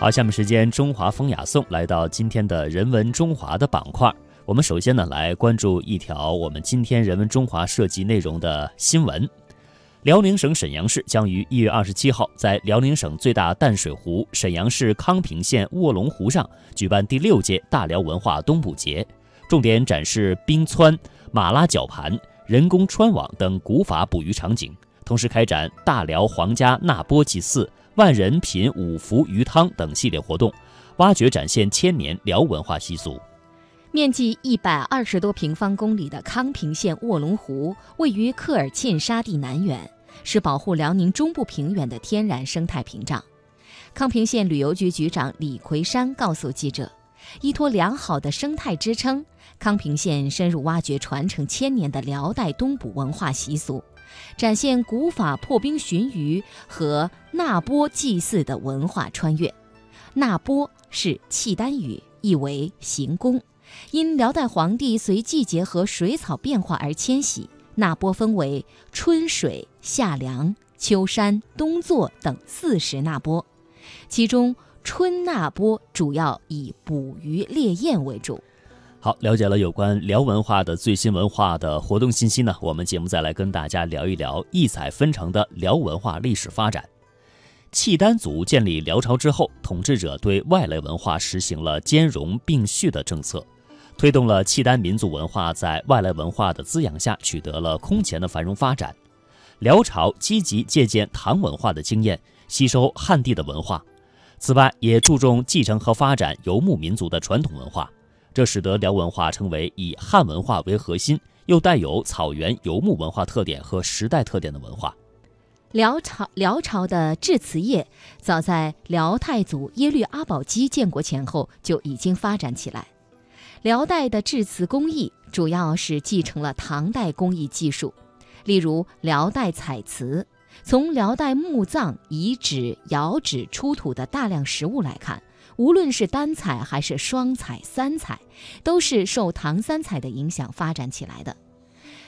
好，下面时间中华风雅颂来到今天的人文中华的板块。我们首先呢来关注一条我们今天人文中华涉及内容的新闻：辽宁省沈阳市将于一月二十七号在辽宁省最大淡水湖沈阳市康平县卧龙湖上举办第六届大辽文化冬捕节，重点展示冰川、马拉绞盘、人工穿网等古法捕鱼场景，同时开展大辽皇家纳波祭祀。万人品五福鱼汤等系列活动，挖掘展现千年辽文化习俗。面积一百二十多平方公里的康平县卧龙湖，位于科尔沁沙地南缘，是保护辽宁中部平原的天然生态屏障。康平县旅游局局长李奎山告诉记者，依托良好的生态支撑，康平县深入挖掘传承千年的辽代东捕文化习俗。展现古法破冰寻鱼和纳波祭祀的文化穿越。纳波是契丹语，意为行宫。因辽代皇帝随季节和水草变化而迁徙，纳波分为春水、夏凉、秋山、冬坐等四时纳波，其中春纳波主要以捕鱼猎雁为主。好，了解了有关辽文化的最新文化的活动信息呢，我们节目再来跟大家聊一聊异彩纷呈的辽文化历史发展。契丹族建立辽朝之后，统治者对外来文化实行了兼容并蓄的政策，推动了契丹民族文化在外来文化的滋养下取得了空前的繁荣发展。辽朝积极借鉴唐文化的经验，吸收汉地的文化，此外也注重继承和发展游牧民族的传统文化。这使得辽文化成为以汉文化为核心，又带有草原游牧文化特点和时代特点的文化。辽朝辽朝的制瓷业，早在辽太祖耶律阿保机建国前后就已经发展起来。辽代的制瓷工艺主要是继承了唐代工艺技术，例如辽代彩瓷。从辽代墓葬遗址、窑址出土的大量实物来看。无论是单彩还是双彩、三彩，都是受唐三彩的影响发展起来的。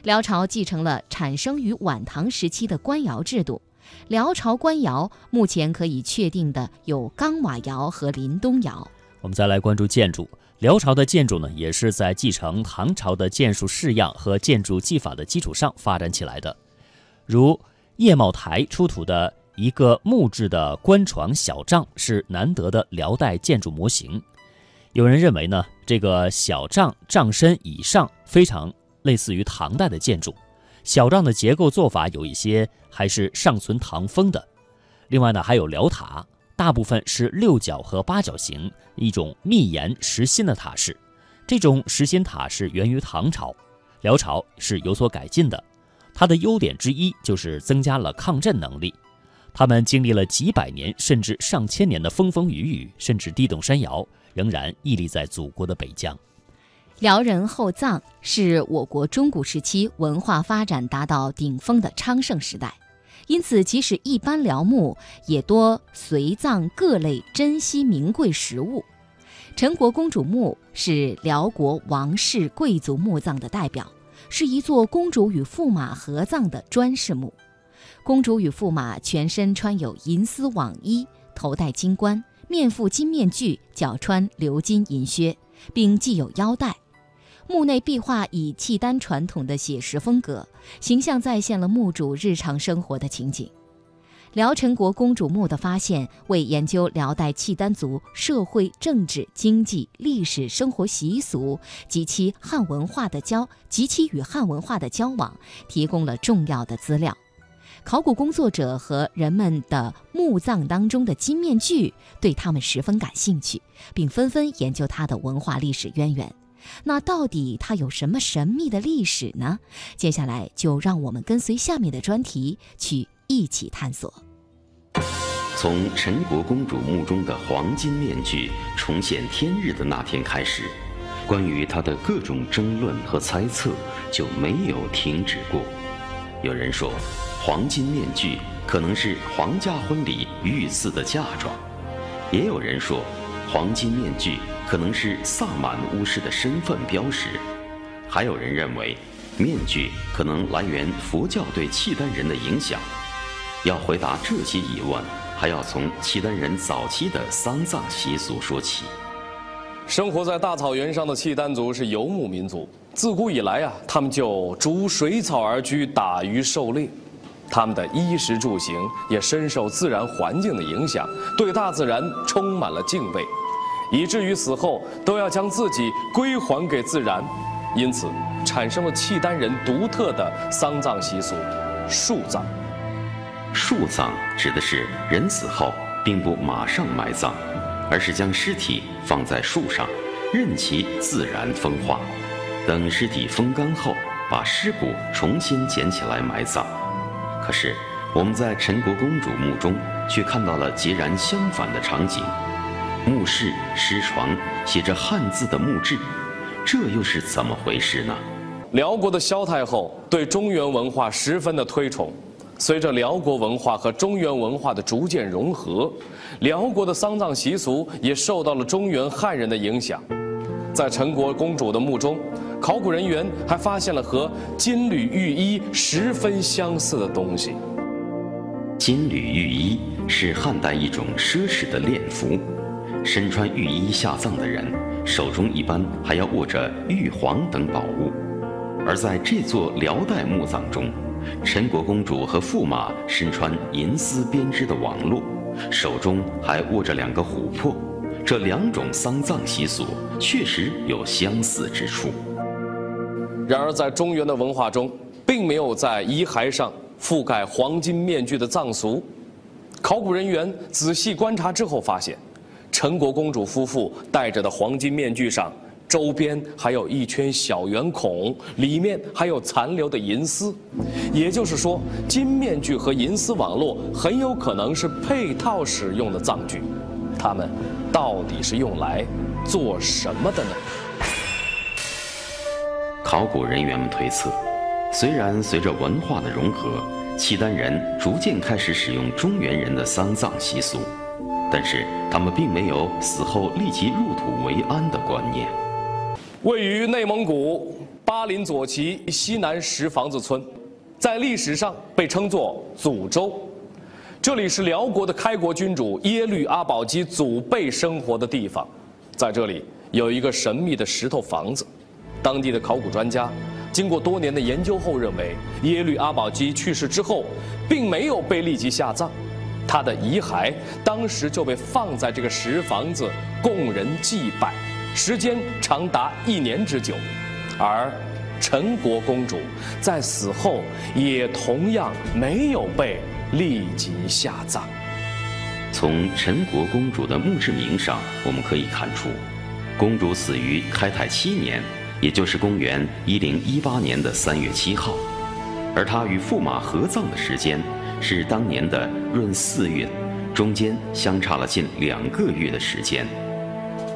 辽朝继承了产生于晚唐时期的官窑制度。辽朝官窑目前可以确定的有钢瓦窑和临东窑。我们再来关注建筑。辽朝的建筑呢，也是在继承唐朝的建筑式样和建筑技法的基础上发展起来的。如叶茂台出土的。一个木质的官床小帐是难得的辽代建筑模型。有人认为呢，这个小帐帐身以上非常类似于唐代的建筑。小帐的结构做法有一些还是尚存唐风的。另外呢，还有辽塔，大部分是六角和八角形，一种密檐实心的塔式。这种实心塔式源于唐朝，辽朝是有所改进的。它的优点之一就是增加了抗震能力。他们经历了几百年甚至上千年的风风雨雨，甚至地动山摇，仍然屹立在祖国的北疆。辽人后葬是我国中古时期文化发展达到顶峰的昌盛时代，因此即使一般辽墓也多随葬各类珍稀名贵实物。陈国公主墓是辽国王室贵族墓葬的代表，是一座公主与驸马合葬的砖室墓。公主与驸马全身穿有银丝网衣，头戴金冠，面覆金面具，脚穿鎏金银靴，并系有腰带。墓内壁画以契丹传统的写实风格，形象再现了墓主日常生活的情景。辽陈国公主墓的发现，为研究辽代契丹族社会、政治、经济、历史、生活习俗及其汉文化的交及其与汉文化的交往提供了重要的资料。考古工作者和人们的墓葬当中的金面具，对他们十分感兴趣，并纷纷研究它的文化历史渊源。那到底它有什么神秘的历史呢？接下来就让我们跟随下面的专题去一起探索。从陈国公主墓中的黄金面具重现天日的那天开始，关于它的各种争论和猜测就没有停止过。有人说。黄金面具可能是皇家婚礼御赐的嫁妆，也有人说，黄金面具可能是萨满巫师的身份标识，还有人认为，面具可能来源佛教对契丹人的影响。要回答这些疑问，还要从契丹人早期的丧葬习俗说起。生活在大草原上的契丹族是游牧民族，自古以来啊，他们就逐水草而居，打鱼狩猎。他们的衣食住行也深受自然环境的影响，对大自然充满了敬畏，以至于死后都要将自己归还给自然，因此产生了契丹人独特的丧葬习俗——树葬。树葬指的是人死后并不马上埋葬，而是将尸体放在树上，任其自然风化，等尸体风干后，把尸骨重新捡起来埋葬。可是，我们在陈国公主墓中却看到了截然相反的场景：墓室、尸床写着汉字的墓志，这又是怎么回事呢？辽国的萧太后对中原文化十分的推崇，随着辽国文化和中原文化的逐渐融合，辽国的丧葬习俗也受到了中原汉人的影响。在陈国公主的墓中。考古人员还发现了和金缕玉衣十分相似的东西。金缕玉衣是汉代一种奢侈的殓服，身穿玉衣下葬的人手中一般还要握着玉皇等宝物。而在这座辽代墓葬中，陈国公主和驸马身穿银丝编织的网络，手中还握着两个琥珀。这两种丧葬习俗确实有相似之处。然而，在中原的文化中，并没有在遗骸上覆盖黄金面具的葬俗。考古人员仔细观察之后发现，陈国公主夫妇戴着的黄金面具上，周边还有一圈小圆孔，里面还有残留的银丝。也就是说，金面具和银丝网络很有可能是配套使用的葬具。它们到底是用来做什么的呢？考古人员们推测，虽然随着文化的融合，契丹人逐渐开始使用中原人的丧葬习俗，但是他们并没有死后立即入土为安的观念。位于内蒙古巴林左旗西南石房子村，在历史上被称作祖州，这里是辽国的开国君主耶律阿保机祖辈生活的地方，在这里有一个神秘的石头房子。当地的考古专家经过多年的研究后认为，耶律阿保机去世之后，并没有被立即下葬，他的遗骸当时就被放在这个石房子供人祭拜，时间长达一年之久。而陈国公主在死后也同样没有被立即下葬。从陈国公主的墓志铭上，我们可以看出，公主死于开泰七年。也就是公元一零一八年的三月七号，而他与驸马合葬的时间是当年的闰四月，中间相差了近两个月的时间。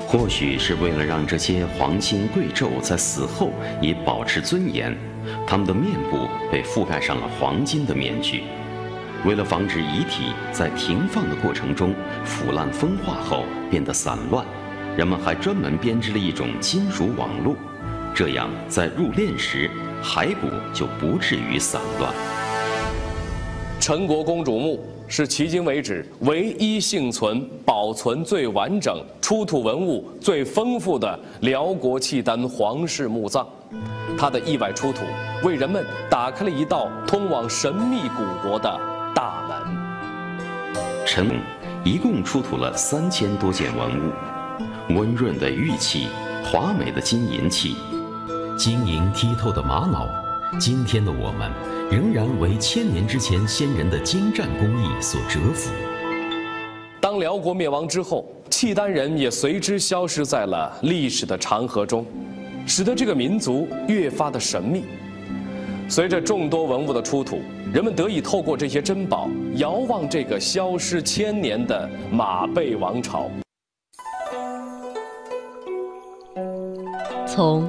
或许是为了让这些皇亲贵胄在死后也保持尊严，他们的面部被覆盖上了黄金的面具。为了防止遗体在停放的过程中腐烂风化后变得散乱，人们还专门编织了一种金属网络。这样，在入殓时，骸骨就不至于散乱。陈国公主墓是迄今为止唯一幸存、保存最完整、出土文物最丰富的辽国契丹皇室墓葬。它的意外出土，为人们打开了一道通往神秘古国的大门。陈墓一共出土了三千多件文物，温润的玉器，华美的金银器。晶莹剔透的玛瑙，今天的我们仍然为千年之前先人的精湛工艺所折服。当辽国灭亡之后，契丹人也随之消失在了历史的长河中，使得这个民族越发的神秘。随着众多文物的出土，人们得以透过这些珍宝，遥望这个消失千年的马背王朝。从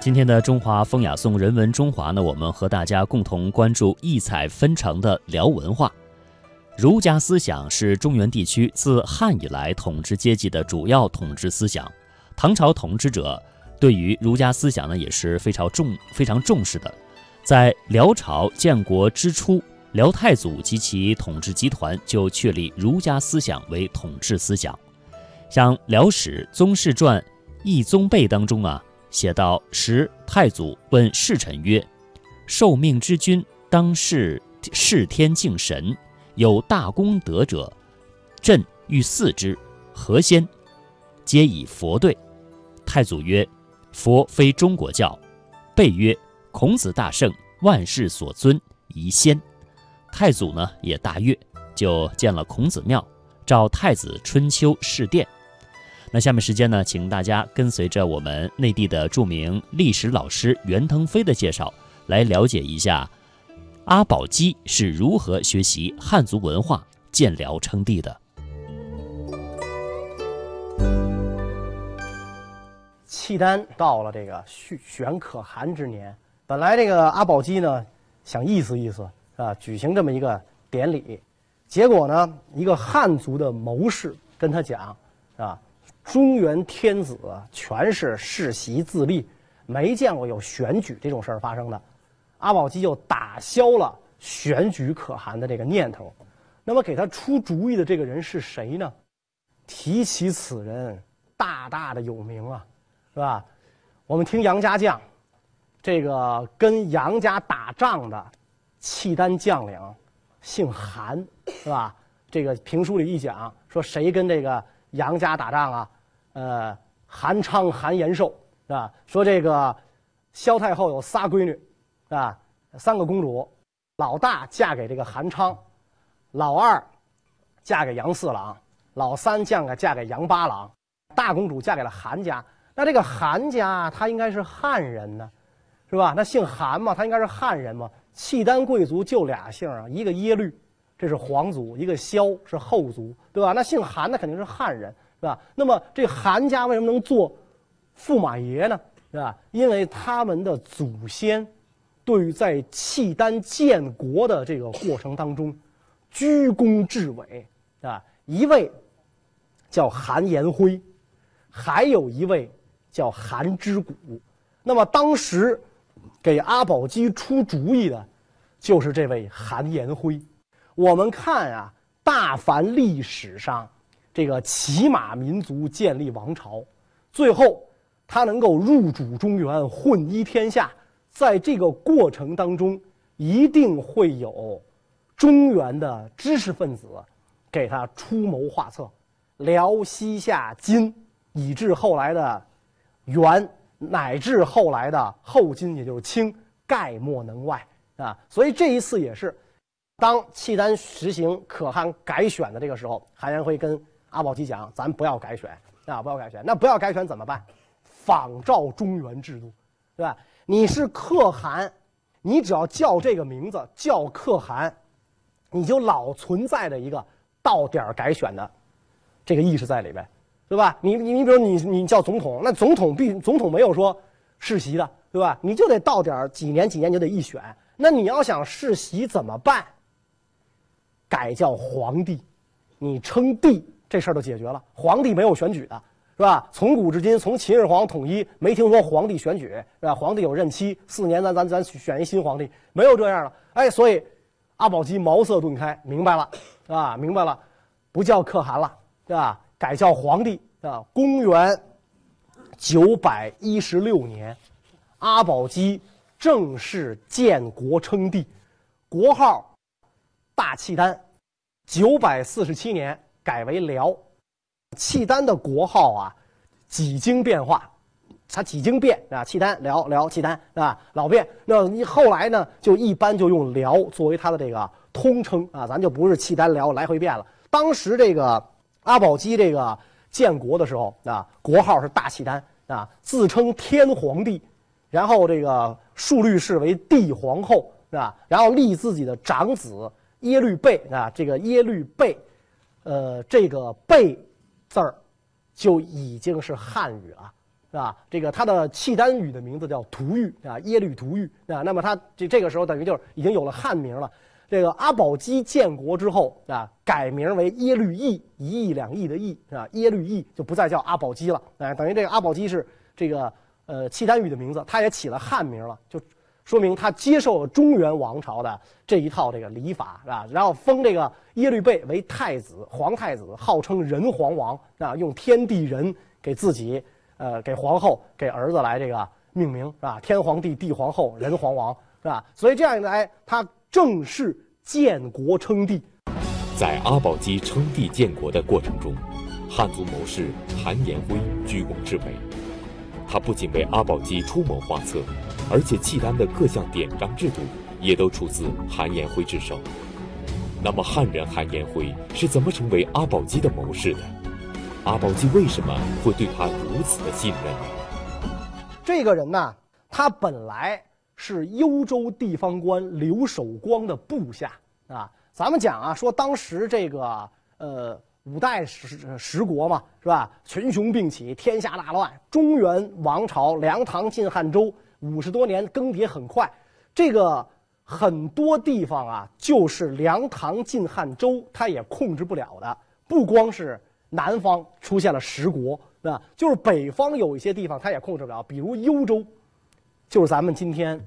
今天的中华风雅颂人文中华呢，我们和大家共同关注异彩纷呈的辽文化。儒家思想是中原地区自汉以来统治阶级的主要统治思想。唐朝统治者对于儒家思想呢也是非常重、非常重视的。在辽朝建国之初，辽太祖及其统治集团就确立儒家思想为统治思想。像《辽史宗室传·易宗备》当中啊。写道：时太祖问侍臣曰：“受命之君，当是视天敬神，有大功德者，朕欲祀之，何先？”皆以佛对。太祖曰：“佛非中国教。”备曰：“孔子大圣，万世所尊，宜先。”太祖呢也大悦，就建了孔子庙，召太子春秋试殿。那下面时间呢，请大家跟随着我们内地的著名历史老师袁腾飞的介绍，来了解一下阿保机是如何学习汉族文化、建辽称帝的。契丹到了这个续选可汗之年，本来这个阿保机呢想意思意思啊，举行这么一个典礼，结果呢，一个汉族的谋士跟他讲啊。中原天子全是世袭自立，没见过有选举这种事儿发生的。阿保机就打消了选举可汗的这个念头。那么给他出主意的这个人是谁呢？提起此人，大大的有名啊，是吧？我们听杨家将，这个跟杨家打仗的契丹将领，姓韩，是吧？这个评书里一讲，说谁跟这个杨家打仗啊？呃，韩昌、韩延寿啊，说这个萧太后有仨闺女，啊，三个公主，老大嫁给这个韩昌，老二嫁给杨四郎，老三嫁给嫁给杨八郎，大公主嫁给了韩家。那这个韩家他应该是汉人呢，是吧？那姓韩嘛，他应该是汉人嘛。契丹贵族就俩姓啊，一个耶律，这是皇族；一个萧是后族，对吧？那姓韩的肯定是汉人。是吧？那么这韩家为什么能做驸马爷呢？是吧？因为他们的祖先对于在契丹建国的这个过程当中，居功至伟啊。一位叫韩延辉，还有一位叫韩之谷。那么当时给阿保机出主意的，就是这位韩延辉。我们看啊，大凡历史上。这个骑马民族建立王朝，最后他能够入主中原，混一天下。在这个过程当中，一定会有中原的知识分子给他出谋划策。辽、西夏、金，以至后来的元，乃至后来的后金，也就是清，概莫能外啊。所以这一次也是，当契丹实行可汗改选的这个时候，韩延辉跟。阿保机讲：“咱不要改选啊，不要改选。那不要改选怎么办？仿照中原制度，对吧？你是可汗，你只要叫这个名字，叫可汗，你就老存在着一个到点改选的这个意识在里边，对吧？你你你，比如你你叫总统，那总统必总统没有说世袭的，对吧？你就得到点几年几年就得一选。那你要想世袭怎么办？改叫皇帝，你称帝。”这事儿都解决了，皇帝没有选举的，是吧？从古至今，从秦始皇统一，没听说皇帝选举，是吧？皇帝有任期，四年咱咱咱选一新皇帝，没有这样的。哎，所以阿保机茅塞顿开，明白了，啊，明白了，不叫可汗了，是吧？改叫皇帝啊。公元九百一十六年，阿保机正式建国称帝，国号大契丹。九百四十七年。改为辽，契丹的国号啊，几经变化，它几经变啊，契丹、辽、辽、契丹啊，老变。那你后来呢，就一般就用辽作为它的这个通称啊，咱就不是契丹、辽来回变了。当时这个阿保机这个建国的时候啊，国号是大契丹啊，自称天皇帝，然后这个树律氏为帝皇后啊，然后立自己的长子耶律倍啊，这个耶律倍。呃，这个“贝”字儿就已经是汉语了是吧？这个他的契丹语的名字叫图玉啊，耶律图玉啊。那么他这这个时候等于就是已经有了汉名了。这个阿保机建国之后啊，改名为耶律义，一义两义的义是吧？耶律义就不再叫阿保机了，哎，等于这个阿保机是这个呃契丹语的名字，他也起了汉名了，就说明他接受了中原王朝的这一套这个礼法是吧？然后封这个耶律倍为太子，皇太子，号称仁皇王啊，用天地人给自己。呃，给皇后给儿子来这个命名是吧？天皇帝、帝皇后、仁皇王是吧？所以这样一来，他正式建国称帝。在阿保机称帝建国的过程中，汉族谋士韩延辉居功至伟。他不仅为阿保机出谋划策，而且契丹的各项典章制度也都出自韩延辉之手。那么，汉人韩延辉是怎么成为阿保机的谋士的？阿保机为什么会对他如此的信任？这个人呢，他本来是幽州地方官刘守光的部下啊。咱们讲啊，说当时这个呃五代十十国嘛，是吧？群雄并起，天下大乱，中原王朝梁唐晋汉周五十多年更迭很快，这个很多地方啊，就是梁唐晋汉周他也控制不了的，不光是。南方出现了十国，啊，就是北方有一些地方他也控制不了，比如幽州，就是咱们今天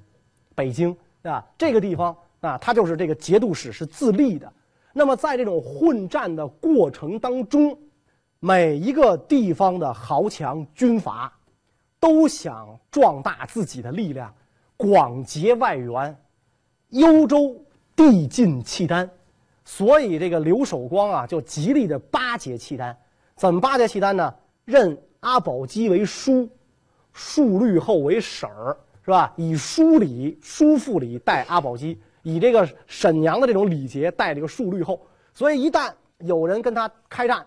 北京啊这个地方啊，它就是这个节度使是自立的。那么在这种混战的过程当中，每一个地方的豪强军阀都想壮大自己的力量，广结外援。幽州地近契丹。所以这个刘守光啊，就极力的巴结契丹。怎么巴结契丹呢？任阿保机为叔，庶律后为婶儿，是吧？以叔礼、叔父礼待阿保机，以这个婶娘的这种礼节待这个庶律后。所以一旦有人跟他开战，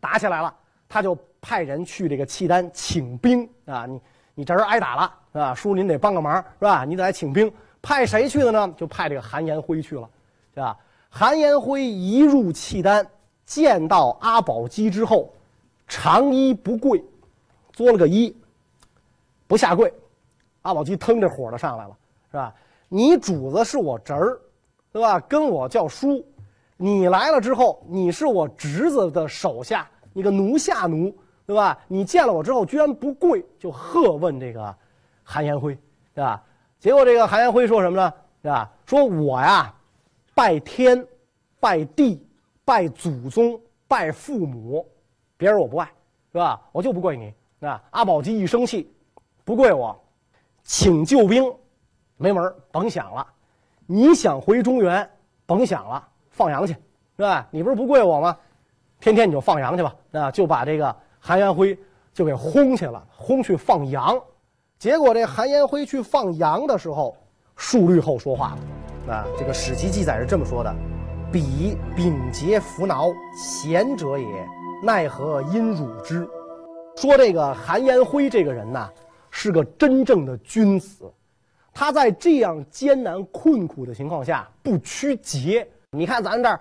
打起来了，他就派人去这个契丹请兵啊。你你这人挨打了，是吧？叔您得帮个忙，是吧？你得来请兵。派谁去的呢？就派这个韩延辉去了，是吧？韩延辉一入契丹，见到阿保机之后，长衣不跪，作了个揖，不下跪。阿保机腾这火就上来了，是吧？你主子是我侄儿，对吧？跟我叫叔，你来了之后，你是我侄子的手下，你个奴下奴，对吧？你见了我之后居然不跪，就喝问这个韩延辉，对吧？结果这个韩延辉说什么呢？是吧？说我呀。拜天，拜地，拜祖宗，拜父母，别人我不拜，是吧？我就不跪你。啊，阿保机一生气，不跪我，请救兵，没门甭想了。你想回中原，甭想了，放羊去，是吧？你不是不跪我吗？天天你就放羊去吧。啊，就把这个韩延辉就给轰去了，轰去放羊。结果这韩延辉去放羊的时候，数律后说话了。啊，这个史籍记载是这么说的：“彼秉节扶挠，贤者也，奈何因辱之？”说这个韩延辉这个人呐，是个真正的君子。他在这样艰难困苦的情况下不屈节。你看咱这儿，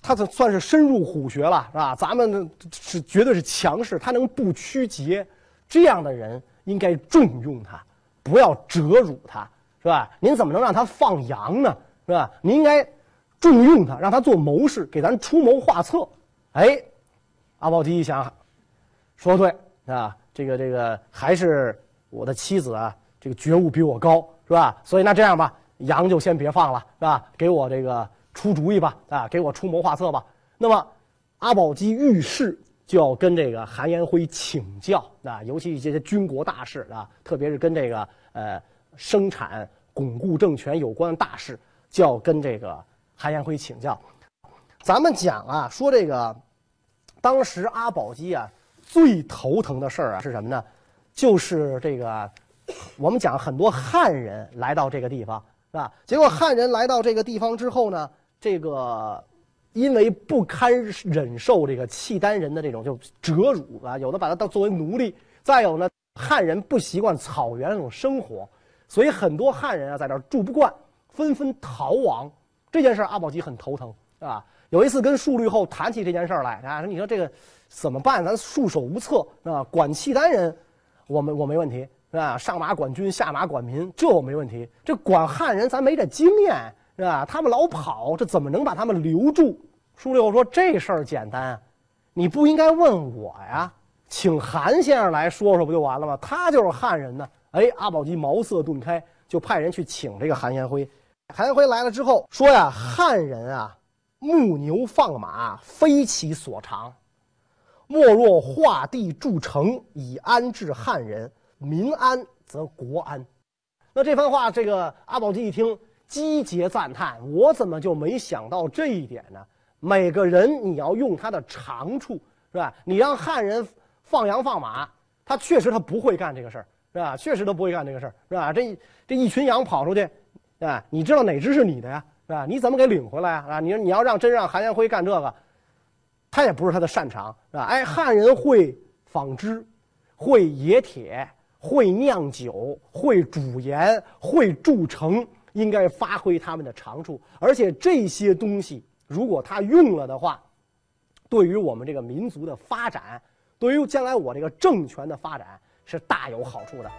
他算算是深入虎穴了，是吧？咱们是绝对是强势，他能不屈节，这样的人应该重用他，不要折辱他。是吧？您怎么能让他放羊呢？是吧？您应该重用他，让他做谋士，给咱出谋划策。哎，阿保机一想，说对啊，这个这个还是我的妻子啊，这个觉悟比我高，是吧？所以那这样吧，羊就先别放了，是吧？给我这个出主意吧，啊，给我出谋划策吧。那么阿保机遇事就要跟这个韩延辉请教啊，尤其一些军国大事啊，特别是跟这个呃。生产巩固政权有关的大事，就要跟这个韩延辉请教。咱们讲啊，说这个当时阿保机啊最头疼的事儿啊是什么呢？就是这个我们讲很多汉人来到这个地方，是吧？结果汉人来到这个地方之后呢，这个因为不堪忍受这个契丹人的这种就折辱啊，有的把他当作为奴隶，再有呢，汉人不习惯草原那种生活。所以很多汉人啊，在这住不惯，纷纷逃亡。这件事阿保机很头疼，啊。有一次跟述律后谈起这件事来，啊，你说这个怎么办？咱束手无策，啊，管契丹人，我没我没问题，是吧？上马管军，下马管民，这我没问题。这管汉人，咱没这经验，啊？他们老跑，这怎么能把他们留住？书六说这事儿简单，你不应该问我呀，请韩先生来说说不就完了吗？他就是汉人呢。哎，阿保机茅塞顿开，就派人去请这个韩延辉。韩延辉来了之后说呀：“汉人啊，牧牛放马，非其所长。莫若画地筑城，以安置汉人。民安则国安。”那这番话，这个阿保机一听，击节赞叹：“我怎么就没想到这一点呢？每个人你要用他的长处，是吧？你让汉人放羊放马，他确实他不会干这个事儿。”是吧？确实都不会干这个事儿，是吧？这这一群羊跑出去，啊，你知道哪只是你的呀？是吧？你怎么给领回来啊？啊，你说你要让真让韩延辉干这个，他也不是他的擅长，是吧？哎，汉人会纺织，会冶铁，会酿酒，会煮盐，会筑城，应该发挥他们的长处。而且这些东西，如果他用了的话，对于我们这个民族的发展，对于将来我这个政权的发展。是大有好处的。